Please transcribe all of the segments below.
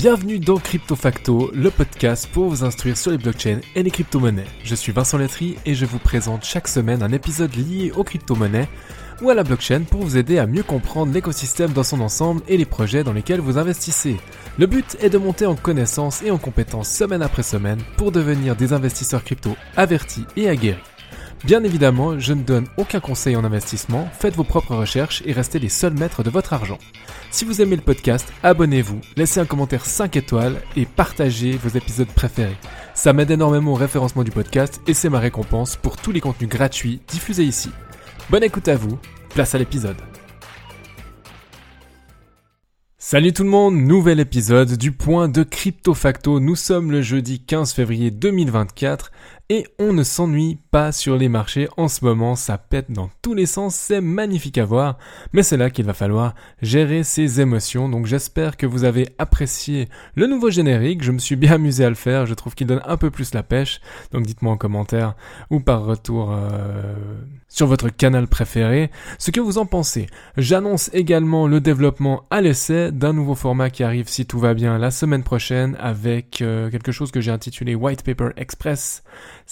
Bienvenue dans Crypto Facto, le podcast pour vous instruire sur les blockchains et les crypto-monnaies. Je suis Vincent Letry et je vous présente chaque semaine un épisode lié aux crypto-monnaies ou à la blockchain pour vous aider à mieux comprendre l'écosystème dans son ensemble et les projets dans lesquels vous investissez. Le but est de monter en connaissances et en compétences semaine après semaine pour devenir des investisseurs crypto avertis et aguerris. Bien évidemment, je ne donne aucun conseil en investissement, faites vos propres recherches et restez les seuls maîtres de votre argent. Si vous aimez le podcast, abonnez-vous, laissez un commentaire 5 étoiles et partagez vos épisodes préférés. Ça m'aide énormément au référencement du podcast et c'est ma récompense pour tous les contenus gratuits diffusés ici. Bonne écoute à vous, place à l'épisode. Salut tout le monde, nouvel épisode du point de Crypto Facto. Nous sommes le jeudi 15 février 2024 et on ne s'ennuie pas sur les marchés. En ce moment, ça pète dans tous les sens, c'est magnifique à voir, mais c'est là qu'il va falloir gérer ses émotions, donc j'espère que vous avez apprécié le nouveau générique, je me suis bien amusé à le faire, je trouve qu'il donne un peu plus la pêche, donc dites-moi en commentaire ou par retour euh, sur votre canal préféré. Ce que vous en pensez. J'annonce également le développement à l'essai d'un nouveau format qui arrive si tout va bien la semaine prochaine avec euh, quelque chose que j'ai intitulé White Paper Express.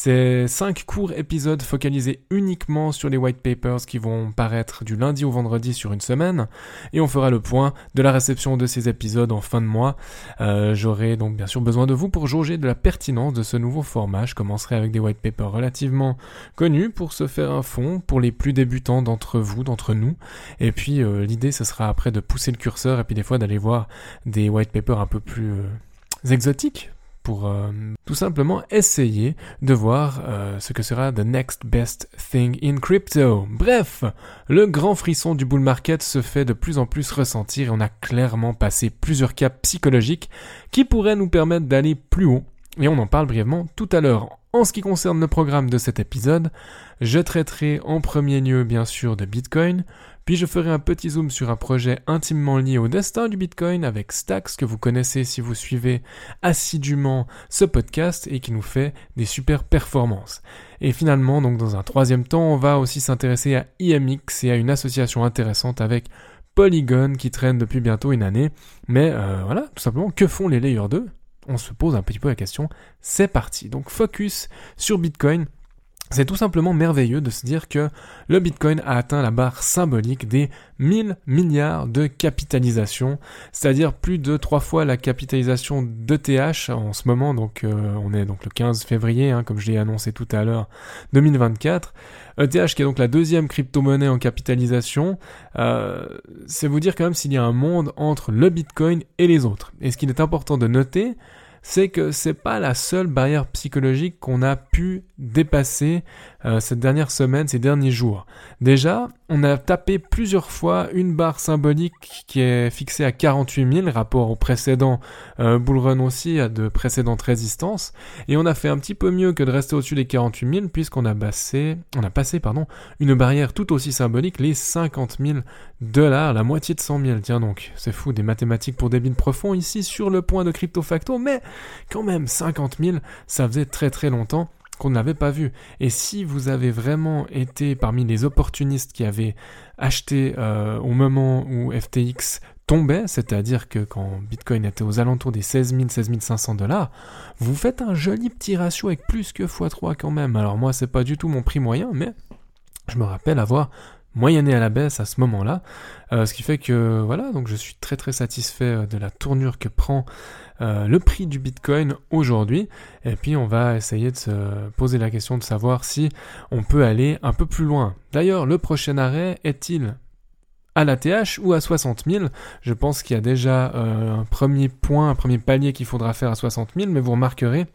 C'est cinq courts épisodes focalisés uniquement sur les white papers qui vont paraître du lundi au vendredi sur une semaine et on fera le point de la réception de ces épisodes en fin de mois. Euh, J'aurai donc bien sûr besoin de vous pour jauger de la pertinence de ce nouveau format. Je commencerai avec des white papers relativement connus pour se faire un fond pour les plus débutants d'entre vous, d'entre nous. Et puis euh, l'idée ce sera après de pousser le curseur et puis des fois d'aller voir des white papers un peu plus euh, exotiques pour euh, tout simplement essayer de voir euh, ce que sera the next best thing in crypto. Bref, le grand frisson du bull market se fait de plus en plus ressentir et on a clairement passé plusieurs caps psychologiques qui pourraient nous permettre d'aller plus haut. Et on en parle brièvement tout à l'heure. En ce qui concerne le programme de cet épisode, je traiterai en premier lieu bien sûr de Bitcoin, puis je ferai un petit zoom sur un projet intimement lié au destin du Bitcoin avec Stacks que vous connaissez si vous suivez assidûment ce podcast et qui nous fait des super performances. Et finalement, donc dans un troisième temps, on va aussi s'intéresser à IMX et à une association intéressante avec Polygon qui traîne depuis bientôt une année. Mais euh, voilà, tout simplement, que font les Layer 2 On se pose un petit peu la question. C'est parti. Donc focus sur Bitcoin. C'est tout simplement merveilleux de se dire que le Bitcoin a atteint la barre symbolique des 1000 milliards de capitalisation, c'est-à-dire plus de trois fois la capitalisation d'ETH en ce moment, donc euh, on est donc le 15 février, hein, comme je l'ai annoncé tout à l'heure, 2024. ETH qui est donc la deuxième crypto-monnaie en capitalisation, euh, c'est vous dire quand même s'il y a un monde entre le Bitcoin et les autres. Et ce qu'il est important de noter, c'est que c'est pas la seule barrière psychologique qu'on a pu dépasser euh, cette dernière semaine, ces derniers jours. Déjà, on a tapé plusieurs fois une barre symbolique qui est fixée à 48 000, rapport au précédent euh, bullrun aussi, à de précédentes résistances, et on a fait un petit peu mieux que de rester au-dessus des 48 000, puisqu'on a passé, on a passé, pardon, une barrière tout aussi symbolique, les 50 000 dollars, la moitié de 100 000. Tiens donc, c'est fou, des mathématiques pour des billes profonds ici sur le point de crypto facto, mais quand même 50 000, ça faisait très très longtemps qu'on n'avait pas vu. Et si vous avez vraiment été parmi les opportunistes qui avaient acheté euh, au moment où FTX tombait, c'est-à-dire que quand Bitcoin était aux alentours des 16 000, 16 500 dollars, vous faites un joli petit ratio avec plus que x3 quand même. Alors moi, c'est pas du tout mon prix moyen, mais je me rappelle avoir moyenné à la baisse à ce moment-là, euh, ce qui fait que voilà, donc je suis très très satisfait euh, de la tournure que prend euh, le prix du Bitcoin aujourd'hui. Et puis on va essayer de se poser la question de savoir si on peut aller un peu plus loin. D'ailleurs, le prochain arrêt est-il à la TH ou à 60 000 Je pense qu'il y a déjà un premier point, un premier palier qu'il faudra faire à 60 000, mais vous remarquerez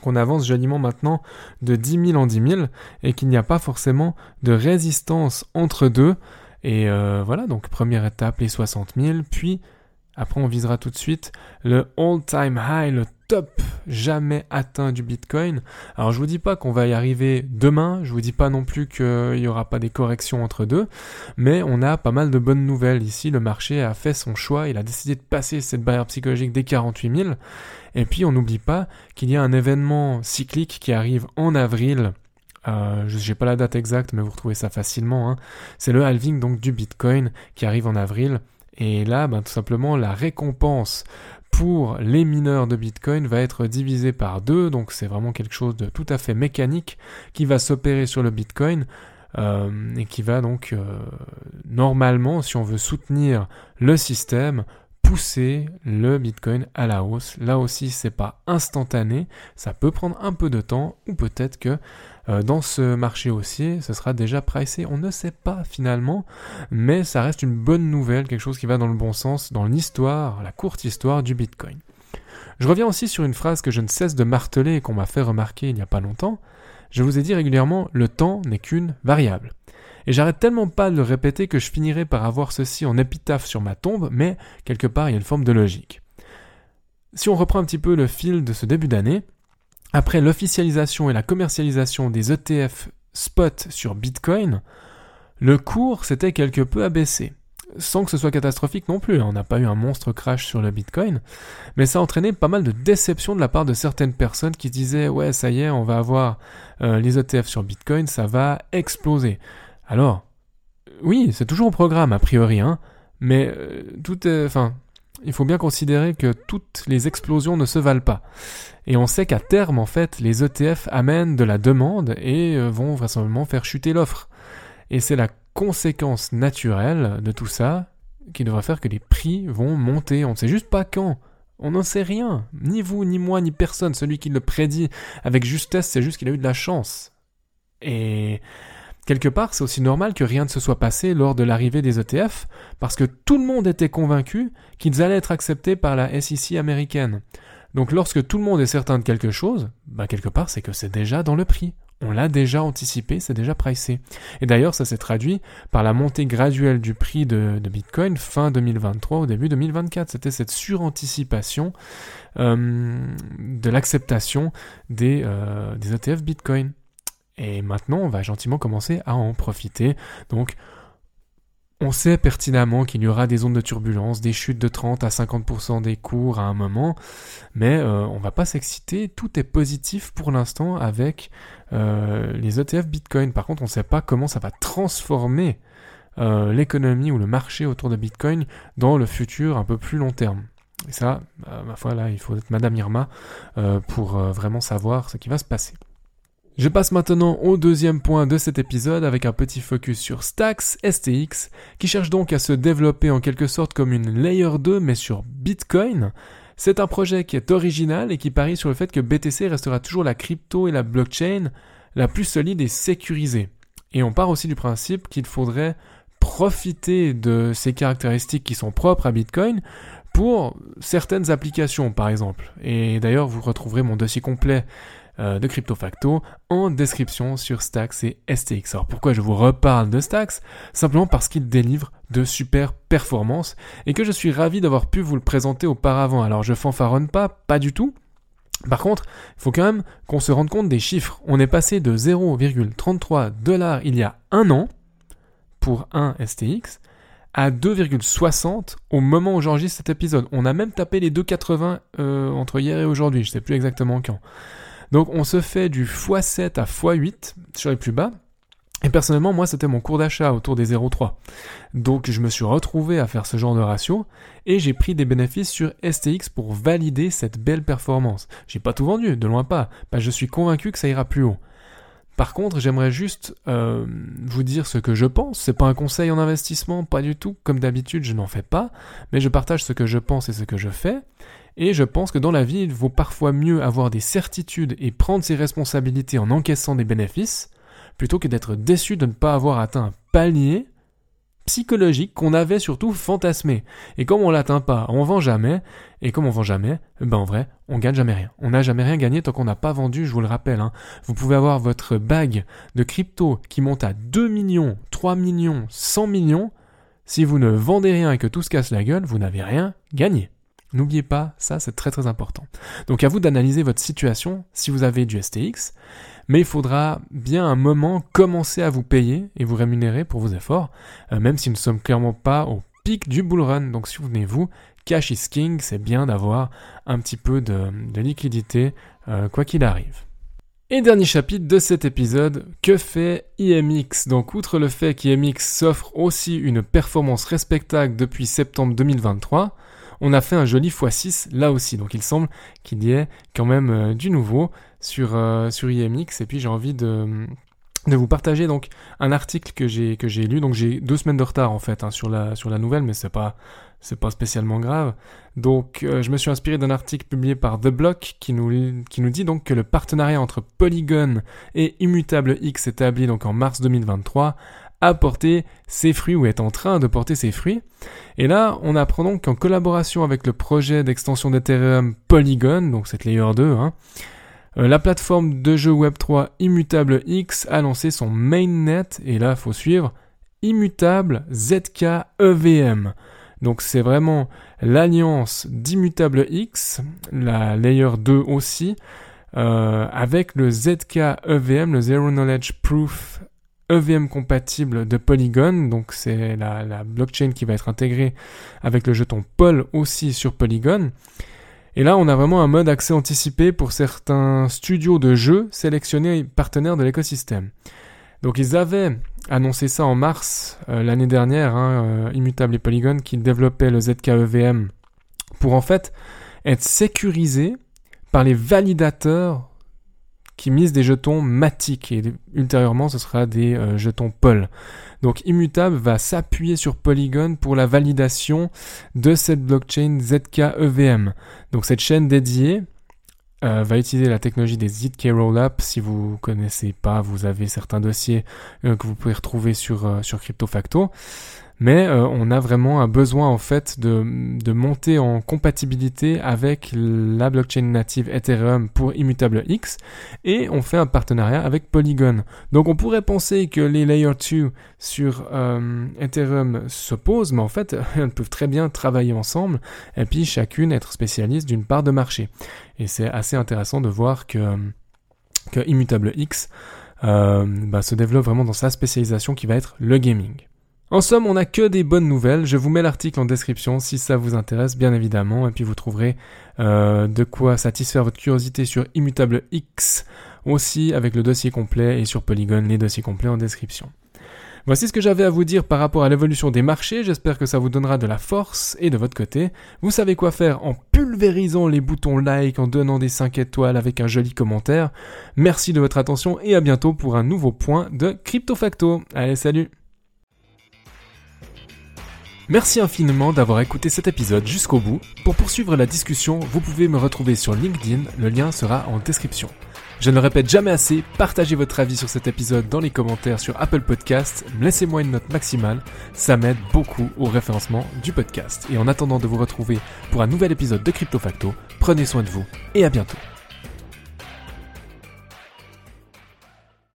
qu'on avance joliment maintenant de 10 000 en 10 000 et qu'il n'y a pas forcément de résistance entre deux. Et euh, voilà, donc première étape, les 60 000, puis après, on visera tout de suite le all-time high, le top jamais atteint du Bitcoin. Alors, je vous dis pas qu'on va y arriver demain. Je vous dis pas non plus qu'il y aura pas des corrections entre deux. Mais on a pas mal de bonnes nouvelles ici. Le marché a fait son choix. Il a décidé de passer cette barrière psychologique des 48 000. Et puis, on n'oublie pas qu'il y a un événement cyclique qui arrive en avril. Euh, je n'ai pas la date exacte, mais vous retrouvez ça facilement. Hein. C'est le halving donc du Bitcoin qui arrive en avril. Et là, ben, tout simplement, la récompense pour les mineurs de Bitcoin va être divisé par deux, donc c'est vraiment quelque chose de tout à fait mécanique qui va s'opérer sur le Bitcoin. Euh, et qui va donc euh, normalement, si on veut soutenir le système, pousser le Bitcoin à la hausse. Là aussi, c'est pas instantané, ça peut prendre un peu de temps, ou peut-être que euh, dans ce marché haussier, ce sera déjà pricé. On ne sait pas finalement, mais ça reste une bonne nouvelle, quelque chose qui va dans le bon sens dans l'histoire, la courte histoire du Bitcoin. Je reviens aussi sur une phrase que je ne cesse de marteler et qu'on m'a fait remarquer il n'y a pas longtemps. Je vous ai dit régulièrement, le temps n'est qu'une variable. Et j'arrête tellement pas de le répéter que je finirai par avoir ceci en épitaphe sur ma tombe, mais quelque part il y a une forme de logique. Si on reprend un petit peu le fil de ce début d'année, après l'officialisation et la commercialisation des ETF spot sur Bitcoin, le cours s'était quelque peu abaissé sans que ce soit catastrophique non plus. Hein. On n'a pas eu un monstre crash sur le Bitcoin, mais ça a entraîné pas mal de déception de la part de certaines personnes qui disaient ouais ça y est, on va avoir euh, les ETF sur Bitcoin, ça va exploser. Alors oui, c'est toujours au programme a priori, hein, mais euh, tout est, enfin, il faut bien considérer que toutes les explosions ne se valent pas. Et on sait qu'à terme, en fait, les ETF amènent de la demande et euh, vont vraisemblablement faire chuter l'offre. Et c'est la conséquence naturelle de tout ça qui devrait faire que les prix vont monter. On ne sait juste pas quand. On n'en sait rien. Ni vous, ni moi, ni personne. Celui qui le prédit avec justesse, c'est juste qu'il a eu de la chance. Et quelque part, c'est aussi normal que rien ne se soit passé lors de l'arrivée des ETF, parce que tout le monde était convaincu qu'ils allaient être acceptés par la SEC américaine. Donc lorsque tout le monde est certain de quelque chose, bah quelque part c'est que c'est déjà dans le prix. On l'a déjà anticipé, c'est déjà pricé. Et d'ailleurs, ça s'est traduit par la montée graduelle du prix de, Bitcoin fin 2023 au début 2024. C'était cette suranticipation euh, de l'acceptation des, euh, des ETF Bitcoin. Et maintenant, on va gentiment commencer à en profiter. Donc, on sait pertinemment qu'il y aura des ondes de turbulence, des chutes de 30 à 50% des cours à un moment, mais euh, on va pas s'exciter, tout est positif pour l'instant avec euh, les ETF Bitcoin. Par contre, on ne sait pas comment ça va transformer euh, l'économie ou le marché autour de Bitcoin dans le futur un peu plus long terme. Et ça, ma foi, là, il faut être Madame Irma pour vraiment savoir ce qui va se passer. Je passe maintenant au deuxième point de cet épisode avec un petit focus sur Stacks STX qui cherche donc à se développer en quelque sorte comme une layer 2 mais sur Bitcoin. C'est un projet qui est original et qui parie sur le fait que BTC restera toujours la crypto et la blockchain la plus solide et sécurisée. Et on part aussi du principe qu'il faudrait profiter de ces caractéristiques qui sont propres à Bitcoin pour certaines applications par exemple. Et d'ailleurs vous retrouverez mon dossier complet de CryptoFacto en description sur Stacks et STX. Alors pourquoi je vous reparle de Stacks Simplement parce qu'il délivre de super performances et que je suis ravi d'avoir pu vous le présenter auparavant. Alors je fanfaronne pas, pas du tout. Par contre, il faut quand même qu'on se rende compte des chiffres. On est passé de 0,33 dollars il y a un an pour un STX à 2,60 au moment où j'enregistre cet épisode. On a même tapé les 2,80 euh, entre hier et aujourd'hui, je sais plus exactement quand. Donc on se fait du x7 à x8 sur les plus bas. Et personnellement, moi, c'était mon cours d'achat autour des 0,3. Donc je me suis retrouvé à faire ce genre de ratio et j'ai pris des bénéfices sur STX pour valider cette belle performance. J'ai pas tout vendu, de loin pas. Bah, je suis convaincu que ça ira plus haut. Par contre, j'aimerais juste euh, vous dire ce que je pense. C'est pas un conseil en investissement, pas du tout. Comme d'habitude, je n'en fais pas, mais je partage ce que je pense et ce que je fais. Et je pense que dans la vie, il vaut parfois mieux avoir des certitudes et prendre ses responsabilités en encaissant des bénéfices, plutôt que d'être déçu de ne pas avoir atteint un palier psychologique qu'on avait surtout fantasmé. Et comme on l'atteint pas, on vend jamais, et comme on vend jamais, ben en vrai, on gagne jamais rien. On n'a jamais rien gagné tant qu'on n'a pas vendu, je vous le rappelle. Hein. Vous pouvez avoir votre bague de crypto qui monte à 2 millions, 3 millions, 100 millions. Si vous ne vendez rien et que tout se casse la gueule, vous n'avez rien gagné. N'oubliez pas, ça c'est très très important. Donc à vous d'analyser votre situation si vous avez du STX, mais il faudra bien un moment commencer à vous payer et vous rémunérer pour vos efforts, euh, même si nous ne sommes clairement pas au pic du bull run. Donc souvenez-vous, cash is king, c'est bien d'avoir un petit peu de, liquidité euh, quoi qu'il arrive. Et dernier chapitre de cet épisode, que fait IMX Donc outre le fait qu'IMX s'offre aussi une performance respectable depuis septembre 2023, on a fait un joli x6 là aussi. Donc il semble qu'il y ait quand même euh, du nouveau sur, euh, sur IMX. Et puis j'ai envie de, de vous partager donc un article que j'ai que j'ai lu. Donc j'ai deux semaines de retard en fait hein, sur la sur la nouvelle, mais c'est pas c'est pas spécialement grave. Donc euh, je me suis inspiré d'un article publié par The Block qui nous qui nous dit donc que le partenariat entre Polygon et Immutable X établi donc en mars 2023 a porté ses fruits ou est en train de porter ses fruits. Et là, on apprend donc qu'en collaboration avec le projet d'extension d'Ethereum Polygon, donc cette layer 2, hein, euh, la plateforme de jeu Web3 Immutable X a lancé son mainnet, et là, faut suivre, Immutable ZK EVM. Donc c'est vraiment l'alliance d'Immutable X, la layer 2 aussi, euh, avec le ZK EVM, le Zero Knowledge Proof EVM compatible de Polygon, donc c'est la, la, blockchain qui va être intégrée avec le jeton POL aussi sur Polygon. Et là, on a vraiment un mode accès anticipé pour certains studios de jeux sélectionnés partenaires de l'écosystème. Donc ils avaient annoncé ça en mars euh, l'année dernière, hein, euh, Immutable et Polygon, qui développaient le ZKEVM pour en fait être sécurisé par les validateurs qui mise des jetons Matic et ultérieurement ce sera des euh, jetons POL. Donc Immutable va s'appuyer sur Polygon pour la validation de cette blockchain ZK-EVM. Donc cette chaîne dédiée euh, va utiliser la technologie des ZK Rollup. Si vous connaissez pas, vous avez certains dossiers euh, que vous pouvez retrouver sur, sur CryptoFacto mais euh, on a vraiment un besoin en fait de, de, monter en compatibilité avec la blockchain native Ethereum pour Immutable X et on fait un partenariat avec Polygon. Donc on pourrait penser que les Layer 2 sur euh, Ethereum s'opposent, mais en fait elles peuvent très bien travailler ensemble et puis chacune être spécialiste d'une part de marché. Et c'est assez intéressant de voir que, que Immutable X euh, bah, se développe vraiment dans sa spécialisation qui va être le gaming. En somme, on n'a que des bonnes nouvelles. Je vous mets l'article en description si ça vous intéresse, bien évidemment. Et puis vous trouverez euh, de quoi satisfaire votre curiosité sur Immutable X aussi avec le dossier complet et sur Polygon les dossiers complets en description. Voici ce que j'avais à vous dire par rapport à l'évolution des marchés. J'espère que ça vous donnera de la force et de votre côté. Vous savez quoi faire en pulvérisant les boutons like, en donnant des 5 étoiles avec un joli commentaire. Merci de votre attention et à bientôt pour un nouveau point de Crypto Facto. Allez, salut Merci infiniment d'avoir écouté cet épisode jusqu'au bout. Pour poursuivre la discussion, vous pouvez me retrouver sur LinkedIn, le lien sera en description. Je ne le répète jamais assez, partagez votre avis sur cet épisode dans les commentaires sur Apple Podcasts, laissez-moi une note maximale, ça m'aide beaucoup au référencement du podcast. Et en attendant de vous retrouver pour un nouvel épisode de Crypto Facto, prenez soin de vous et à bientôt.